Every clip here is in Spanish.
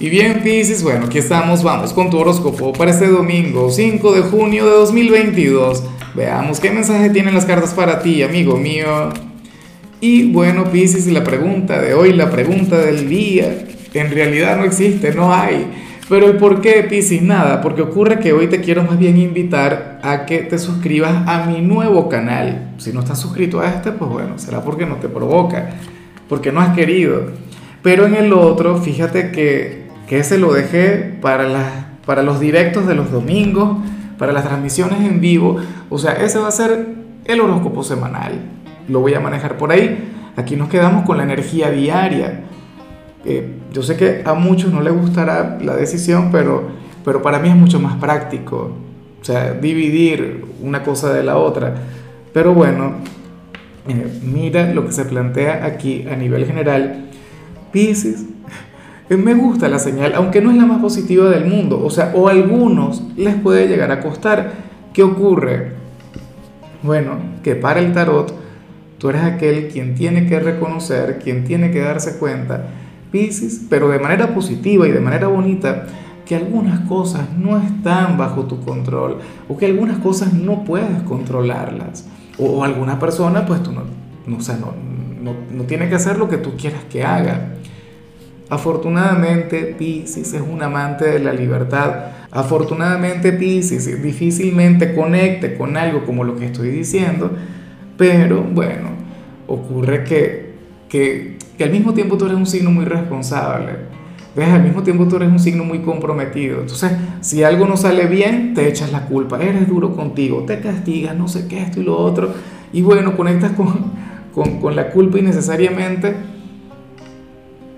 Y bien, Pisces, bueno, aquí estamos, vamos con tu horóscopo para este domingo, 5 de junio de 2022. Veamos qué mensaje tienen las cartas para ti, amigo mío. Y bueno, Pisces, la pregunta de hoy, la pregunta del día, en realidad no existe, no hay. Pero el por qué, Pisces, nada, porque ocurre que hoy te quiero más bien invitar a que te suscribas a mi nuevo canal. Si no estás suscrito a este, pues bueno, será porque no te provoca, porque no has querido. Pero en el otro, fíjate que que ese lo dejé para, para los directos de los domingos, para las transmisiones en vivo. O sea, ese va a ser el horóscopo semanal. Lo voy a manejar por ahí. Aquí nos quedamos con la energía diaria. Eh, yo sé que a muchos no les gustará la decisión, pero, pero para mí es mucho más práctico. O sea, dividir una cosa de la otra. Pero bueno, eh, mira lo que se plantea aquí a nivel general. Pisces me gusta la señal, aunque no es la más positiva del mundo, o sea, o a algunos les puede llegar a costar. ¿Qué ocurre? Bueno, que para el tarot tú eres aquel quien tiene que reconocer, quien tiene que darse cuenta, Pisces, pero de manera positiva y de manera bonita, que algunas cosas no están bajo tu control o que algunas cosas no puedes controlarlas. O, alguna persona, pues tú no, no, no, no tiene que hacer lo que tú quieras que haga. Afortunadamente Pisces es un amante de la libertad. Afortunadamente Pisces difícilmente conecte con algo como lo que estoy diciendo, pero bueno, ocurre que, que, al mismo tiempo tú eres un signo muy responsable. ¿Ves? Al mismo tiempo tú eres un signo muy comprometido. Entonces, si algo no sale bien, te echas la culpa. Eres duro contigo, te castigas, no sé qué, esto y lo otro. Y bueno, conectas con, con, con la culpa innecesariamente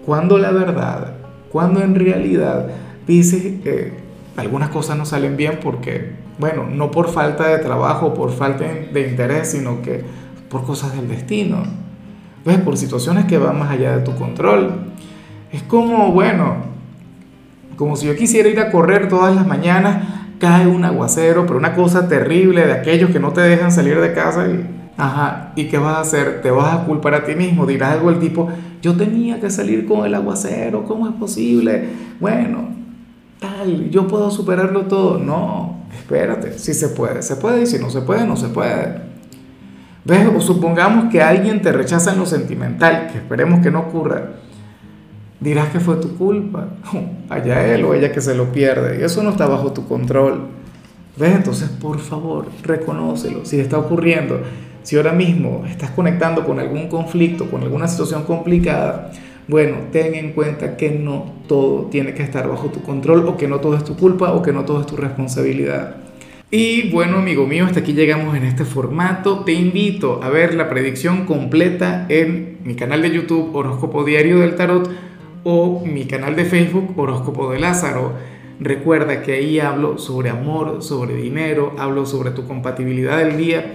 cuando la verdad, cuando en realidad dice que algunas cosas no salen bien porque, bueno, no por falta de trabajo, por falta de interés, sino que por cosas del destino, ¿ves? Por situaciones que van más allá de tu control. Es como, bueno, como si yo quisiera ir a correr todas las mañanas, cae un aguacero, pero una cosa terrible de aquellos que no te dejan salir de casa y Ajá, ¿y qué vas a hacer? ¿Te vas a culpar a ti mismo? Dirás algo el tipo, yo tenía que salir con el aguacero, ¿cómo es posible? Bueno, tal, yo puedo superarlo todo. No, espérate, si se puede, se puede, y si no se puede, no se puede. ¿Ves? O supongamos que alguien te rechaza en lo sentimental, que esperemos que no ocurra. Dirás que fue tu culpa. Allá él o ella que se lo pierde. Y eso no está bajo tu control. ¿Ves? Entonces, por favor, reconócelo. Si está ocurriendo, si ahora mismo estás conectando con algún conflicto, con alguna situación complicada, bueno, ten en cuenta que no todo tiene que estar bajo tu control o que no todo es tu culpa o que no todo es tu responsabilidad. Y bueno, amigo mío, hasta aquí llegamos en este formato. Te invito a ver la predicción completa en mi canal de YouTube Horóscopo Diario del Tarot o mi canal de Facebook Horóscopo de Lázaro. Recuerda que ahí hablo sobre amor, sobre dinero, hablo sobre tu compatibilidad del día